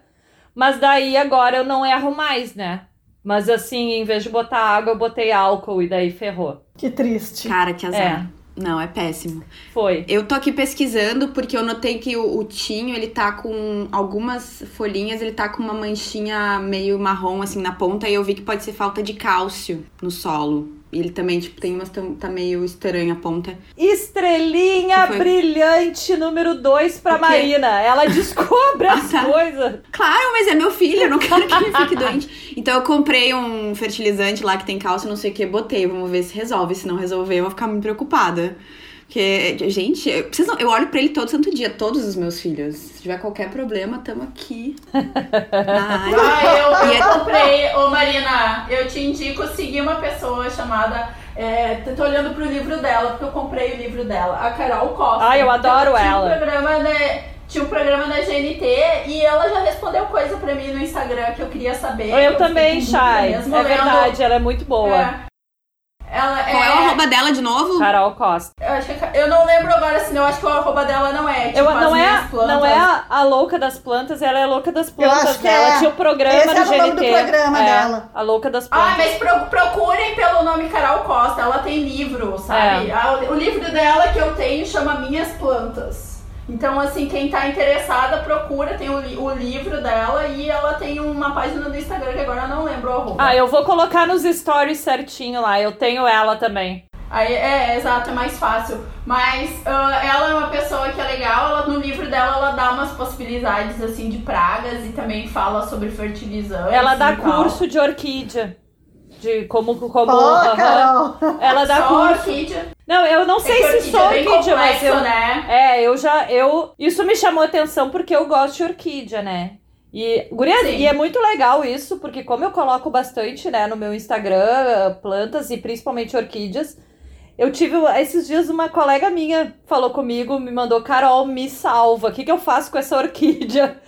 [SPEAKER 3] Mas daí agora eu não erro mais, né? Mas assim, em vez de botar água, eu botei álcool e daí ferrou.
[SPEAKER 2] Que triste.
[SPEAKER 1] cara, que azar. Não, é péssimo.
[SPEAKER 3] Foi.
[SPEAKER 1] Eu tô aqui pesquisando porque eu notei que o, o tinho, ele tá com algumas folhinhas, ele tá com uma manchinha meio marrom assim na ponta e eu vi que pode ser falta de cálcio no solo. Ele também, tipo, tem umas tão- tá meio estranha a ponta.
[SPEAKER 3] Estrelinha
[SPEAKER 1] foi?
[SPEAKER 3] brilhante número 2 pra? Marina. Ela descobre as
[SPEAKER 1] Ah, tá.
[SPEAKER 3] coisas.
[SPEAKER 1] Claro, mas é meu filho, eu não quero que ele fique doente. Então eu comprei um fertilizante lá que tem cálcio, não sei o que, botei. Vamos ver se resolve. Se não resolver, eu vou ficar muito preocupada. Porque, gente, eu, vocês não- eu olho pra ele todo santo dia, todos os meus filhos. Se tiver qualquer problema, tamo aqui.
[SPEAKER 4] Ah, eu, eu
[SPEAKER 1] é-
[SPEAKER 4] comprei, ô Marina, eu te indico seguir uma pessoa chamada. É, tô olhando pro livro dela, porque eu comprei o livro dela, a Carol Costa.
[SPEAKER 3] Ai, eu adoro
[SPEAKER 4] tinha
[SPEAKER 3] ela.
[SPEAKER 4] Um programa da- tinha um programa da GNT e ela já respondeu coisa pra mim no Instagram que eu queria saber.
[SPEAKER 3] Eu,
[SPEAKER 4] fiquei
[SPEAKER 3] também, Chay. É verdade, ela é muito boa.
[SPEAKER 4] É. Ela
[SPEAKER 1] Qual é o arroba dela de novo?
[SPEAKER 3] Carol Costa.
[SPEAKER 4] Eu, acho que, eu não lembro agora, senão eu acho que o arroba dela não é. Tipo,
[SPEAKER 3] Eu,
[SPEAKER 4] as
[SPEAKER 3] não, é,
[SPEAKER 4] plantas.
[SPEAKER 3] não é a, a louca das plantas, ela é a louca das plantas.
[SPEAKER 2] acho que?
[SPEAKER 3] Ela
[SPEAKER 2] é.
[SPEAKER 3] tinha o programa
[SPEAKER 2] Esse
[SPEAKER 3] no
[SPEAKER 2] era o nome
[SPEAKER 3] GNT.
[SPEAKER 2] do programa
[SPEAKER 3] É,
[SPEAKER 2] dela.
[SPEAKER 3] A louca das
[SPEAKER 4] Ah,
[SPEAKER 3] plantas.
[SPEAKER 4] mas pro- procurem pelo nome Carol Costa, ela tem livro, sabe?
[SPEAKER 3] É.
[SPEAKER 4] Ah, o- o livro dela que eu tenho chama Minhas Plantas. Então, assim, quem tá interessada, procura, tem o, li- o livro dela e ela tem uma página do Instagram que agora eu não lembro o arroba.
[SPEAKER 3] Ah, eu vou colocar nos stories certinho lá. Eu tenho ela também.
[SPEAKER 4] Aí, é, exato, é mais fácil. Mas ah, ela é uma pessoa que é legal, ela, no livro dela ela dá umas possibilidades, assim, de pragas e também fala sobre fertilizantes
[SPEAKER 3] Ela dá curso de orquídea. De como. como. Ela dá
[SPEAKER 4] Só
[SPEAKER 3] curso.
[SPEAKER 4] orquídea.
[SPEAKER 3] Não, eu não sei
[SPEAKER 4] é
[SPEAKER 3] se sou
[SPEAKER 4] orquídea é
[SPEAKER 3] orquídea, mas
[SPEAKER 4] complexo,
[SPEAKER 3] eu.
[SPEAKER 4] né?
[SPEAKER 3] É, eu já. Eu, isso me chamou atenção porque eu gosto de orquídea, né? E, guria,
[SPEAKER 4] Sim.
[SPEAKER 3] e é muito legal isso, porque como eu coloco bastante, né, no meu Instagram, plantas e principalmente orquídeas, eu tive esses dias uma colega minha falou comigo, me mandou, Carol, me salva, o que, que eu faço com essa orquídea?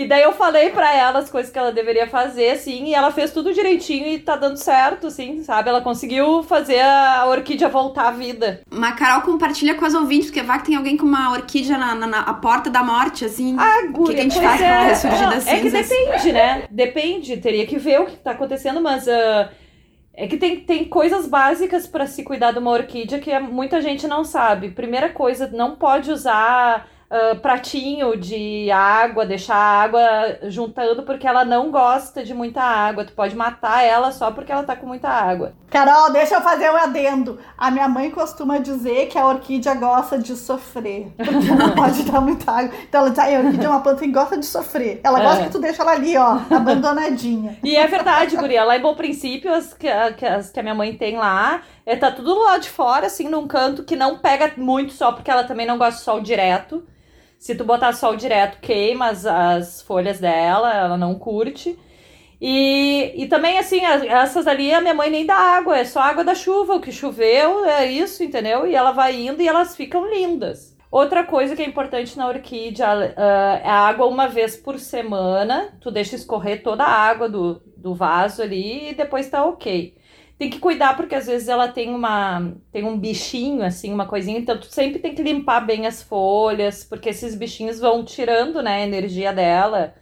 [SPEAKER 3] E daí eu falei pra ela as coisas que ela deveria fazer, assim, e ela fez tudo direitinho e tá dando certo, assim, sabe? Ela conseguiu fazer a orquídea voltar à vida.
[SPEAKER 1] Uma Carol compartilha com as ouvintes, porque vai que tem alguém com uma orquídea na, na- na- a porta da morte, assim.
[SPEAKER 3] Ah,
[SPEAKER 1] o que, que a gente faz pra
[SPEAKER 3] é.
[SPEAKER 1] ressurgir
[SPEAKER 3] Não,
[SPEAKER 1] das
[SPEAKER 3] É que
[SPEAKER 1] cinzas?
[SPEAKER 3] depende, né? Depende, teria que ver o que tá acontecendo, mas ah, é que tem, tem coisas básicas pra se cuidar de uma orquídea que muita gente não sabe. Primeira coisa, não pode usar ah, pratinho de água, deixar a água juntando porque ela não gosta de muita água. Tu pode matar ela só porque ela tá com muita água.
[SPEAKER 2] Carol, deixa eu fazer um adendo. A minha mãe costuma dizer que a orquídea gosta de sofrer. Porque não pode dar muita água. Então ela diz, "Ai, a orquídea é uma planta que gosta de sofrer. Ela gosta
[SPEAKER 3] É.
[SPEAKER 2] que tu deixa ela ali, ó, abandonadinha.
[SPEAKER 3] E é verdade, guria. Lá em Bom Princípio, as que, a- que as que a minha mãe tem lá, é, tá tudo lá de fora, assim, num canto que não pega muito sol, porque ela também não gosta de sol direto. Se tu botar sol direto, queima as, as folhas dela, ela não curte. E, e também, assim, as- essas ali a minha mãe nem dá água, é só água da chuva. O que choveu é isso, entendeu? E ela vai indo e elas ficam lindas. Outra coisa que é importante na orquídea ah, é a água uma vez por semana. Tu deixa escorrer toda a água do, do vaso ali e depois tá ok. Tem que cuidar porque às vezes ela tem uma tem um bichinho assim, uma coisinha, então tu sempre tem que limpar bem as folhas, porque esses bichinhos vão tirando, né, a energia dela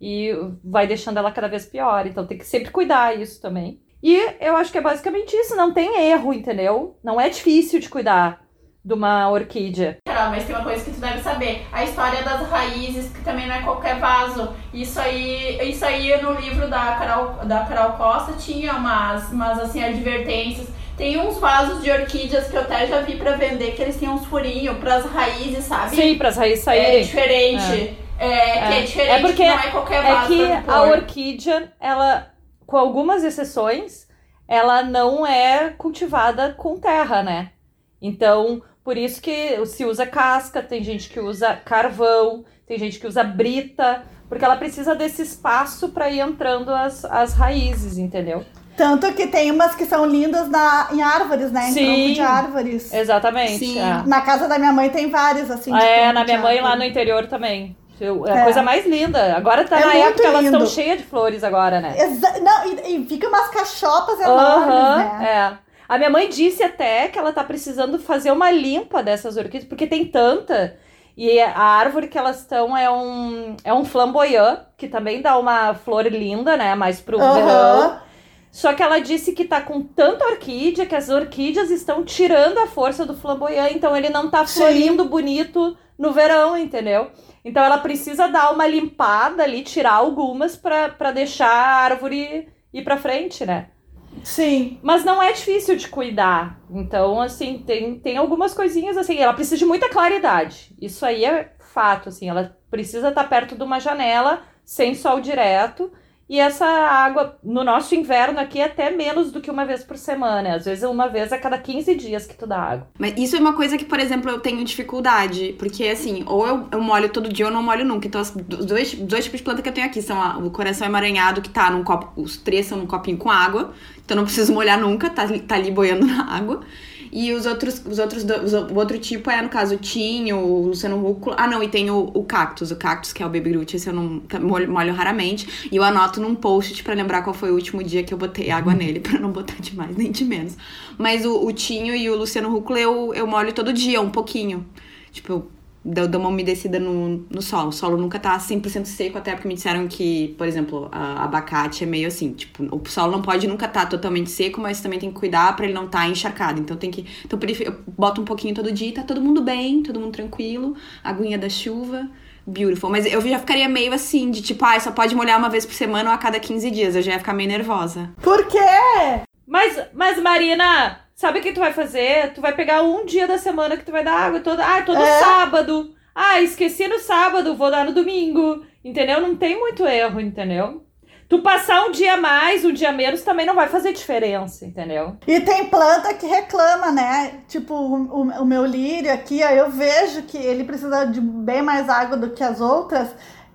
[SPEAKER 3] e vai deixando ela cada vez pior. Então tem que sempre cuidar isso também. E eu acho que é basicamente isso, não tem erro, entendeu? Não é difícil de cuidar de uma orquídea.
[SPEAKER 4] Carol, mas tem uma coisa que tu deve saber. A história das raízes, que também não é qualquer vaso. Isso aí, isso aí no livro da Carol, da Carol Costa tinha umas, umas assim, advertências. Tem uns vasos de orquídeas que eu até já vi pra vender, que eles têm uns furinhos pras raízes, sabe?
[SPEAKER 3] Sim, para as raízes
[SPEAKER 4] É
[SPEAKER 3] saírem.
[SPEAKER 4] diferente. É, que é
[SPEAKER 3] É.
[SPEAKER 4] diferente,
[SPEAKER 3] É porque-
[SPEAKER 4] não é qualquer
[SPEAKER 3] É
[SPEAKER 4] vaso
[SPEAKER 3] que
[SPEAKER 4] pra tu
[SPEAKER 3] a orquídea, ela, com algumas exceções, ela não é cultivada com terra, né? Então, Por isso que se usa casca, tem gente que usa carvão, tem gente que usa brita, porque ela precisa desse espaço para ir entrando as, as raízes, entendeu?
[SPEAKER 2] Tanto que tem umas que são lindas na, em árvores, né? Em
[SPEAKER 3] Sim.
[SPEAKER 2] tronco de árvores.
[SPEAKER 3] Exatamente.
[SPEAKER 1] Sim.
[SPEAKER 3] é.
[SPEAKER 2] Na casa da minha mãe tem várias, assim. de
[SPEAKER 3] É, na
[SPEAKER 2] de
[SPEAKER 3] minha mãe lá no
[SPEAKER 2] árvore.
[SPEAKER 3] interior também. É a
[SPEAKER 2] É.
[SPEAKER 3] coisa mais linda. Agora tá
[SPEAKER 2] É
[SPEAKER 3] na época, elas estão
[SPEAKER 2] lindo.
[SPEAKER 3] cheias de flores agora, né?
[SPEAKER 2] Exa- Não, e, e fica umas cachopas enormes,
[SPEAKER 3] Aham,
[SPEAKER 2] né?
[SPEAKER 3] é. A minha mãe disse até que ela tá precisando fazer uma limpa dessas orquídeas, porque tem tanta. E a árvore que elas estão é um, é um flamboyant, que também dá uma flor linda, né? Mais pro verão.
[SPEAKER 2] Aham.
[SPEAKER 3] Só que ela disse que tá com tanta orquídea que as orquídeas estão tirando a força do flamboyant, então ele não tá
[SPEAKER 2] Sim.
[SPEAKER 3] florindo bonito no verão, entendeu? Então ela precisa dar uma limpada ali, tirar algumas pra deixar a árvore ir pra frente, né?
[SPEAKER 2] Sim.
[SPEAKER 3] Mas não é difícil de cuidar. Então, assim, tem, tem algumas coisinhas assim. Ela precisa de muita claridade. Isso aí é fato, assim. Ela precisa estar perto de uma janela, sem sol direto. E essa água, no nosso inverno aqui, é até menos do que uma vez por semana. Às vezes, uma vez a cada 15 dias que tu dá água.
[SPEAKER 1] Mas isso é uma coisa que, por exemplo, eu tenho dificuldade. Porque, assim, ou eu, eu molho todo dia ou não molho nunca. Então, os dois, dois tipos de planta que eu tenho aqui são a- o coração emaranhado, que tá num copo. Os três são num copinho com água. Então, não preciso molhar nunca, tá, tá ali boiando na água. E os outros, os outros os- o outro tipo é, no caso, o tinho, o luciano rúcula. Ah, não, e tem o, o cactus. O cactus, que é o baby root, esse eu não tá- molho, molho raramente. E eu anoto num post pra lembrar qual foi o último dia que eu botei água nele, pra não botar de mais nem de menos. Mas o, o tinho e o luciano rúcula eu, eu molho todo dia, um pouquinho. Tipo, eu dou, dou uma umedecida no, no solo. O solo nunca tá 100% seco, até porque me disseram que, por exemplo, a, abacate é meio assim. Tipo, o solo não pode nunca estar totalmente seco, mas também tem que cuidar pra ele não estar encharcado. Então tem que. Então eu boto um pouquinho todo dia e tá todo mundo bem, todo mundo tranquilo. Aguinha da chuva. Beautiful. Mas eu já ficaria meio assim, de tipo, ah, só pode molhar uma vez por semana ou a cada 15 dias. Eu já ia ficar meio nervosa.
[SPEAKER 2] Por quê?
[SPEAKER 3] Mas, mas Marina, sabe o que tu vai fazer? Tu vai pegar um dia da semana que tu vai dar água toda. Ah, todo
[SPEAKER 2] É.
[SPEAKER 3] sábado. Ah, esqueci no sábado, vou dar no domingo. Entendeu? Não tem muito erro, entendeu? Tu passar um dia mais, um dia menos, também não vai fazer diferença, entendeu?
[SPEAKER 2] E tem planta que reclama, né? Tipo, o, o- o meu lírio aqui, ó, eu vejo que ele precisa de bem mais água do que as outras.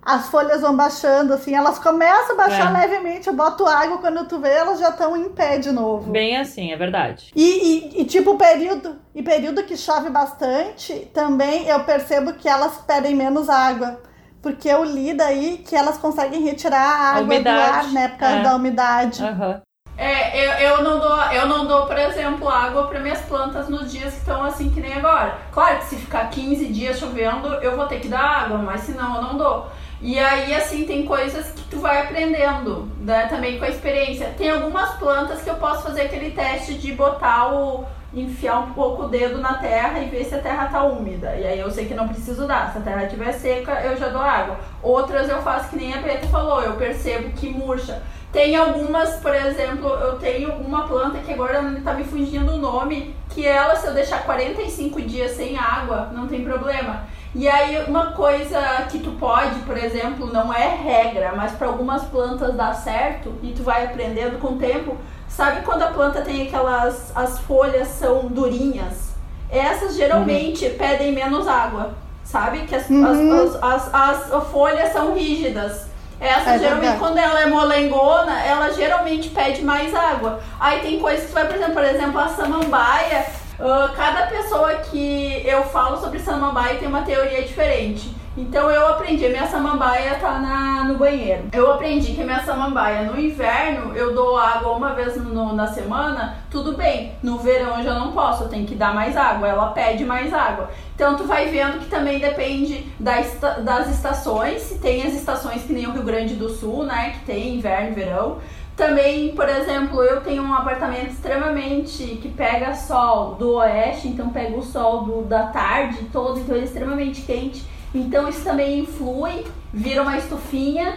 [SPEAKER 2] As folhas vão baixando, assim, elas começam a baixar
[SPEAKER 3] É.
[SPEAKER 2] levemente. Eu boto água, quando tu vê, elas já estão em pé de novo.
[SPEAKER 3] Bem assim, é verdade.
[SPEAKER 2] E, e, e, tipo, período, e período que chove bastante, também eu percebo que elas pedem menos água. Porque eu li daí que elas conseguem retirar a água do
[SPEAKER 3] umidade,
[SPEAKER 2] ar, né? Por causa
[SPEAKER 3] é.
[SPEAKER 2] da umidade.
[SPEAKER 3] Aham.
[SPEAKER 4] É, eu, eu, não dou, eu não dou, por exemplo, água para minhas plantas nos dias que estão assim que nem agora. Claro que se ficar 15 dias chovendo, eu vou ter que dar água, mas senão eu não dou. E aí, assim, tem coisas que tu vai aprendendo, né, também com a experiência. Tem algumas plantas que eu posso fazer aquele teste de botar o. enfiar um pouco o dedo na terra e ver se a terra tá úmida. E aí eu sei que não preciso dar. Se a terra estiver seca, eu já dou água. Outras eu faço que nem a Preta falou, eu percebo que murcha. Tem algumas, por exemplo, eu tenho uma planta que agora tá me fugindo o nome, que ela, se eu deixar 45 dias sem água, não tem problema. E aí, uma coisa que tu pode, por exemplo, não é regra, mas para algumas plantas dá certo e tu vai aprendendo com o tempo. Sabe quando a planta tem aquelas. as folhas são durinhas? Essas geralmente pedem menos água, sabe? Que as,
[SPEAKER 2] Uhum.
[SPEAKER 4] as, as, as, as folhas são rígidas. Essa
[SPEAKER 2] É
[SPEAKER 4] geralmente,
[SPEAKER 2] verdade.
[SPEAKER 4] quando ela é molengona, ela geralmente pede mais água. Aí tem coisas que tu vai, por exemplo, por exemplo, a samambaia. Ah, cada pessoa que eu falo sobre samambaia tem uma teoria diferente. Então eu aprendi, a minha samambaia tá na, no banheiro. Eu aprendi que a minha samambaia no inverno eu dou água uma vez no- na semana, tudo bem. No verão eu já não posso, eu tenho que dar mais água, ela pede mais água. Então tu vai vendo que também depende da esta- das estações, se tem as estações que nem o Rio Grande do Sul, né, que tem inverno verão. Também, por exemplo, eu tenho um apartamento extremamente que pega sol do oeste, então pega o sol do, da tarde todo, então é extremamente quente. Então isso também influi, vira uma estufinha.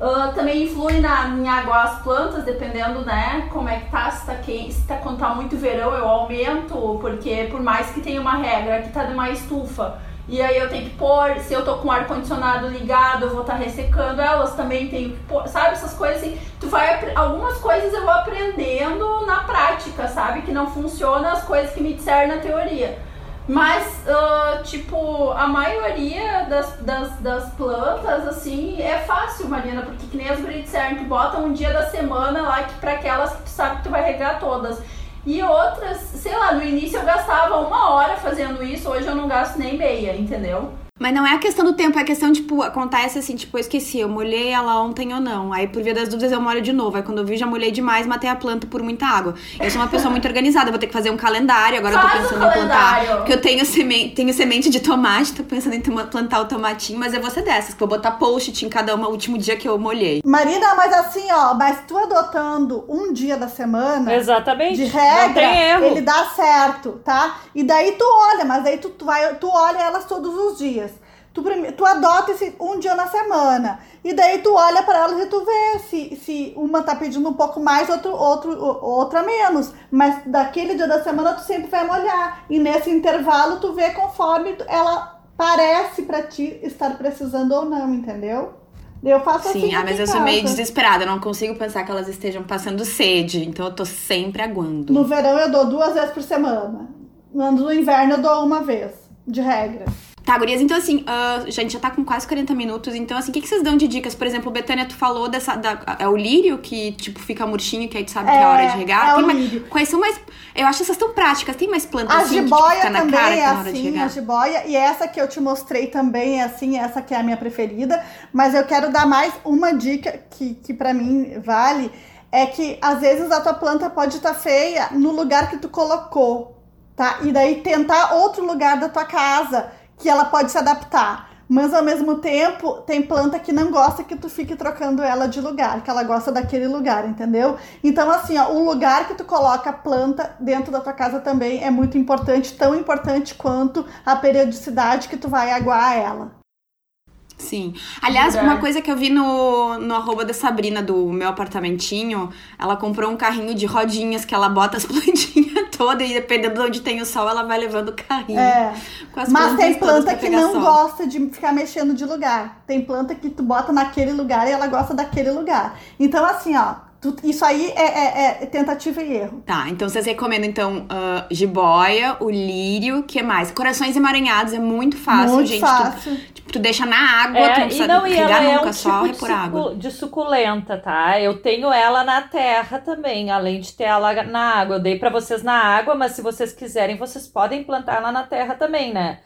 [SPEAKER 4] Ah, também influi na, em água as plantas, dependendo, né, como é que tá, se tá quente, se tá, quando tá muito verão eu aumento, porque por mais que tenha uma regra que tá de uma estufa, e aí eu tenho que pôr, se eu tô com o ar-condicionado ligado, eu vou estar ressecando elas, também tenho que pôr, sabe, essas coisas assim, tu vai, algumas coisas eu vou aprendendo na prática, sabe, que não funciona as coisas que me disseram na teoria. Mas, uh, tipo, a maioria das, das, das plantas, assim, é fácil, Marina, porque que nem as gurias disseram, tu bota um dia da semana lá que para aquelas que tu sabe que tu vai regar todas. E outras, sei lá, no início eu gastava uma hora fazendo isso, hoje eu não gasto nem meia, entendeu?
[SPEAKER 1] Mas não é a questão do tempo, é a questão, tipo, acontece assim, tipo, eu esqueci, eu molhei ela ontem ou não. Aí, por via das dúvidas, eu molho de novo. Aí, quando eu vi, já molhei demais, matei a planta por muita água. Eu sou uma pessoa muito organizada, vou ter que fazer um calendário. Agora
[SPEAKER 4] Faz
[SPEAKER 1] eu tô pensando
[SPEAKER 4] um
[SPEAKER 1] em plantar.
[SPEAKER 4] calendário.
[SPEAKER 1] Porque eu tenho semente, tenho semente de tomate, tô pensando em plantar o tomatinho, mas eu vou ser dessas, que eu vou botar post-it em cada uma, o último dia que eu molhei.
[SPEAKER 2] Marina, mas assim, ó, mas tu adotando um dia da semana.
[SPEAKER 3] Exatamente.
[SPEAKER 2] De
[SPEAKER 3] Não
[SPEAKER 2] regra,
[SPEAKER 3] tem erro.
[SPEAKER 2] ele dá certo, tá? E daí tu olha, mas daí tu, tu, vai, tu olha elas todos os dias. Tu, tu adota esse um dia na semana. E daí tu olha pra elas e tu vê se, se uma tá pedindo um pouco mais, outro, outro, outra menos. Mas daquele dia da semana tu sempre vai molhar. E nesse intervalo tu vê conforme ela parece pra ti estar precisando ou não, entendeu? Eu faço assim.
[SPEAKER 1] Sim, ah, mas eu sou meio desesperada, não consigo pensar que elas estejam passando sede, então eu tô sempre aguando.
[SPEAKER 2] No verão eu dou duas vezes por semana. No inverno eu dou uma vez, de regra.
[SPEAKER 1] Tá, gurias, então assim, a gente já tá com quase 40 minutos, então assim, o que, que vocês dão de dicas? Por exemplo, Betânia, tu falou dessa. Da, é o lírio que, tipo, fica murchinho, que aí tu sabe que é hora de regar.
[SPEAKER 2] é
[SPEAKER 1] Tem
[SPEAKER 2] o
[SPEAKER 1] mais-
[SPEAKER 2] lírio.
[SPEAKER 1] Quais são mais. Eu acho essas tão práticas. Tem mais plantas
[SPEAKER 2] A
[SPEAKER 1] assim que tipo, fica na
[SPEAKER 2] também
[SPEAKER 1] cara que
[SPEAKER 2] é
[SPEAKER 1] tá na hora de
[SPEAKER 2] assim,
[SPEAKER 1] regar?
[SPEAKER 2] a jiboia. E essa que eu te mostrei também é assim, essa que é a minha preferida. Mas eu quero dar mais uma dica que, que para mim vale. É que às vezes a tua planta pode estar feia no lugar que tu colocou, tá? E daí tentar outro lugar da tua casa que ela pode se adaptar. Mas ao mesmo tempo, tem planta que não gosta que tu fique trocando ela de lugar, que ela gosta daquele lugar, entendeu? Então, assim, ó, o lugar que tu coloca a planta dentro da tua casa também é muito importante, tão importante quanto a periodicidade que tu vai aguar ela.
[SPEAKER 1] Sim. Aliás, uma coisa que eu vi no, no arroba da Sabrina do meu apartamentinho, ela comprou um carrinho de rodinhas que ela bota as plantinhas todas e dependendo de onde tem o sol, ela vai levando o carrinho.
[SPEAKER 2] É. Mas tem planta que não
[SPEAKER 1] sol.
[SPEAKER 2] gosta de ficar mexendo de lugar. Tem planta que tu bota naquele lugar e ela gosta daquele lugar. Então, assim, ó, tu- isso aí é, é- é tentativa e erro.
[SPEAKER 1] Tá, então vocês recomendam, então, ah, jiboia, o lírio, o que mais? Corações emaranhados é muito fácil,
[SPEAKER 2] muito
[SPEAKER 1] gente.
[SPEAKER 2] fácil.
[SPEAKER 1] Tu, tipo, tu deixa na água, tu não
[SPEAKER 3] É, e
[SPEAKER 1] precisa
[SPEAKER 3] não, e ela é
[SPEAKER 1] nunca,
[SPEAKER 3] um
[SPEAKER 1] só
[SPEAKER 3] tipo de,
[SPEAKER 1] repor água.
[SPEAKER 3] de suculenta, tá? Eu tenho ela na terra também, além de ter ela na água. Eu dei pra vocês na água, mas se vocês quiserem, vocês podem plantar ela na terra também, né?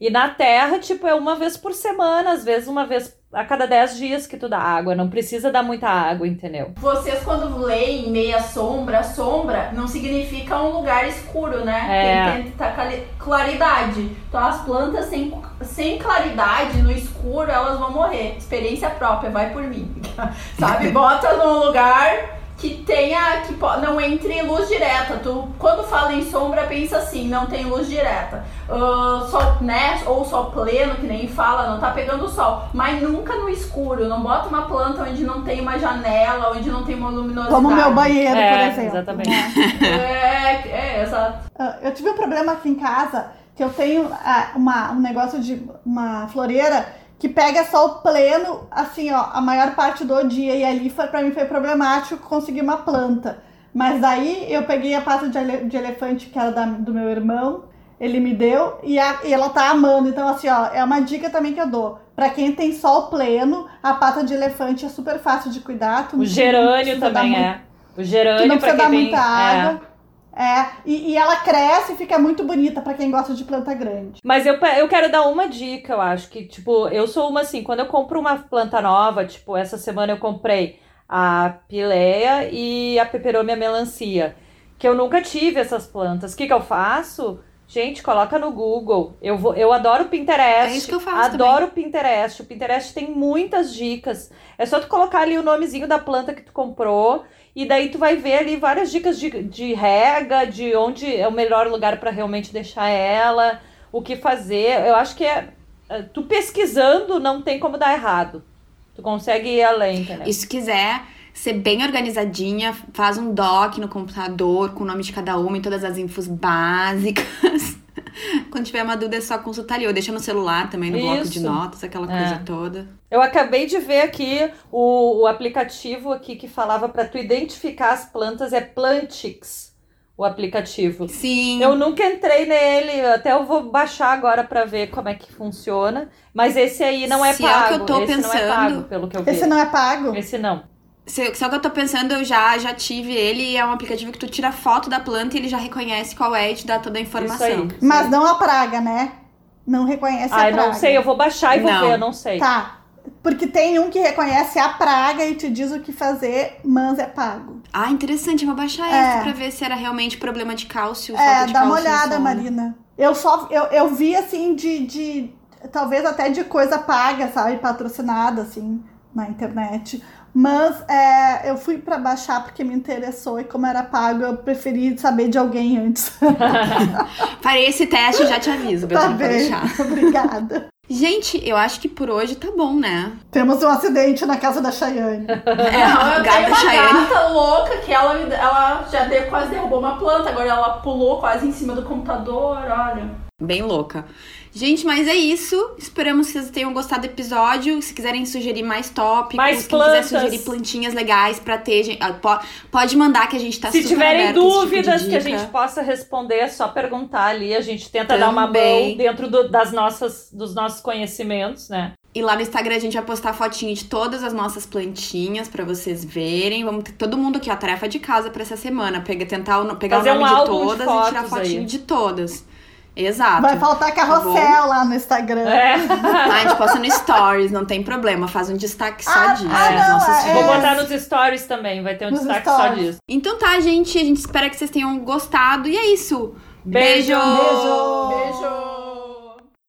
[SPEAKER 3] E na terra, tipo, é uma vez por semana, às vezes uma vez a cada 10 dias que tu dá água. Não precisa dar muita água, entendeu?
[SPEAKER 4] Vocês, quando leem meia sombra, sombra não significa um lugar escuro, né?
[SPEAKER 3] É.
[SPEAKER 4] Tem que ter cali- claridade. Então, as plantas sem, sem claridade no escuro, elas vão morrer. Experiência própria, vai por mim. Sabe? Bota num lugar que tenha, que não entre luz direta. Tu, quando fala em sombra, pensa assim, não tem luz direta. Ah, sol, né? Ou sol pleno, que nem fala, não tá pegando sol. Mas nunca no escuro. Não bota uma planta onde não tem uma janela, onde não tem uma luminosidade.
[SPEAKER 2] Como o meu banheiro,
[SPEAKER 3] É,
[SPEAKER 2] por exemplo.
[SPEAKER 3] exatamente.
[SPEAKER 4] É, é, exato.
[SPEAKER 2] Ah, Eu tive um problema aqui em casa, que eu tenho ah, uma, um negócio de uma floreira que pega sol pleno, assim, ó, a maior parte do dia. E ali foi, pra mim foi problemático conseguir uma planta. Mas daí eu peguei a pata de, ele- de elefante que era da- do meu irmão, ele me deu e, a- e ela tá amando. Então, assim, ó, é uma dica também que eu dou. Pra quem tem sol pleno, a pata de elefante é super fácil de cuidar. Tu
[SPEAKER 3] O
[SPEAKER 2] não
[SPEAKER 3] gerânio também
[SPEAKER 2] muito-
[SPEAKER 3] é. O
[SPEAKER 2] Tu
[SPEAKER 3] gerânio,
[SPEAKER 2] não
[SPEAKER 3] pra
[SPEAKER 2] precisa
[SPEAKER 3] quem
[SPEAKER 2] dar muita
[SPEAKER 3] é.
[SPEAKER 2] água. É, e, e ela cresce e fica muito bonita pra quem gosta de planta grande.
[SPEAKER 3] Mas eu, eu quero dar uma dica, eu acho que, tipo, eu sou uma assim, quando eu compro uma planta nova, tipo, essa semana eu comprei a pileia e a peperomia melancia, que eu nunca tive essas plantas. O que que eu faço? Gente, coloca no Google. Eu, vou, eu adoro o Pinterest.
[SPEAKER 1] É isso que eu faço
[SPEAKER 3] Adoro o Pinterest. O Pinterest tem muitas dicas. É só tu colocar ali o nomezinho da planta que tu comprou e daí tu vai ver ali várias dicas de, de rega, de onde é o melhor lugar para realmente deixar ela, o que fazer. Eu acho que é, é, tu pesquisando não tem como dar errado. Tu consegue ir além, entendeu?
[SPEAKER 1] E se quiser ser bem organizadinha, faz um doc no computador com o nome de cada uma e todas as infos básicas. Quando tiver uma dúvida é só consultar ali. Ou deixa no celular também, no bloco de
[SPEAKER 3] Isso.
[SPEAKER 1] notas, aquela
[SPEAKER 3] É.
[SPEAKER 1] coisa toda.
[SPEAKER 3] Eu acabei de ver aqui o, o aplicativo aqui que falava para tu identificar as plantas é Plantix. o aplicativo.
[SPEAKER 1] Sim.
[SPEAKER 3] Eu nunca entrei nele, até eu vou baixar agora pra ver como é que funciona. Mas esse aí não é
[SPEAKER 1] Se é o
[SPEAKER 3] pago.
[SPEAKER 1] que eu tô
[SPEAKER 3] esse não é
[SPEAKER 1] pensando.
[SPEAKER 3] pago, pelo que eu vi.
[SPEAKER 2] Esse não é pago?
[SPEAKER 3] Esse não.
[SPEAKER 1] Se- Só que eu tô pensando, eu já, já tive ele e é um aplicativo que tu tira foto da planta e ele já reconhece qual é e te dá toda a informação.
[SPEAKER 3] Isso aí. isso
[SPEAKER 2] Mas
[SPEAKER 3] aí.
[SPEAKER 2] não a praga, né? Não reconhece
[SPEAKER 3] Ah,
[SPEAKER 2] a
[SPEAKER 3] eu
[SPEAKER 2] praga.
[SPEAKER 3] não sei, eu vou baixar e vou
[SPEAKER 1] Não.
[SPEAKER 3] ver, eu não sei.
[SPEAKER 2] Tá. Porque tem um que reconhece a praga e te diz o que fazer, mas é pago.
[SPEAKER 1] Ah, interessante, eu vou baixar
[SPEAKER 2] É.
[SPEAKER 1] esse pra ver se era realmente problema de cálcio.
[SPEAKER 2] É,
[SPEAKER 1] de
[SPEAKER 2] dá uma
[SPEAKER 1] cálcio no
[SPEAKER 2] olhada. Marina. Eu só eu, eu vi assim de, de talvez até de coisa paga, sabe, patrocinada assim na internet. Mas é, eu fui pra baixar porque me interessou e como era pago, eu preferi saber de alguém antes.
[SPEAKER 1] Farei esse teste e já te aviso,
[SPEAKER 2] tá bem.
[SPEAKER 1] deixar.
[SPEAKER 2] Obrigada.
[SPEAKER 1] Gente, eu acho que por hoje tá bom, né?
[SPEAKER 2] Temos um acidente na casa da Chayane.
[SPEAKER 1] É,
[SPEAKER 4] Não, eu
[SPEAKER 1] gata
[SPEAKER 4] tenho uma
[SPEAKER 1] Chayane.
[SPEAKER 4] gata louca que ela, ela já de- quase derrubou uma planta, agora ela pulou quase em cima do computador, olha.
[SPEAKER 1] Bem louca. Gente, mas é isso. Esperamos que vocês tenham gostado do episódio. Se quiserem sugerir mais tópicos,
[SPEAKER 3] Mais
[SPEAKER 1] quem quiser sugerir plantinhas legais pra ter, gente, ah, po- pode mandar que a gente tá
[SPEAKER 3] Se tiverem
[SPEAKER 1] tipo
[SPEAKER 3] dúvidas que a gente possa responder, é só perguntar ali. A gente tenta dar uma
[SPEAKER 1] Também.
[SPEAKER 3] mão dentro do- das nossas, dos nossos conhecimentos, né?
[SPEAKER 1] E lá no Instagram a gente vai postar fotinho de todas as nossas plantinhas pra vocês verem. Vamos ter todo mundo aqui, ó, tarefa de casa pra essa semana. Pega, tentar pegar
[SPEAKER 3] Fazer
[SPEAKER 1] o nome
[SPEAKER 3] um
[SPEAKER 1] de
[SPEAKER 3] álbum de
[SPEAKER 1] todas e tirar fotinho
[SPEAKER 3] aí.
[SPEAKER 1] de todas. Exato.
[SPEAKER 2] Vai faltar carrossel lá no Instagram.
[SPEAKER 3] É.
[SPEAKER 1] Ah, a gente posta no Stories, não tem problema. Faz um destaque só
[SPEAKER 2] Ah,
[SPEAKER 1] disso.
[SPEAKER 2] ah, não, é-
[SPEAKER 3] Vou
[SPEAKER 1] fotos.
[SPEAKER 3] botar nos stories também, vai ter um
[SPEAKER 2] Nos
[SPEAKER 3] destaque só
[SPEAKER 2] stories.
[SPEAKER 3] disso.
[SPEAKER 1] Então tá, gente. A gente espera que vocês tenham gostado. E é isso.
[SPEAKER 3] Beijo!
[SPEAKER 2] Beijo!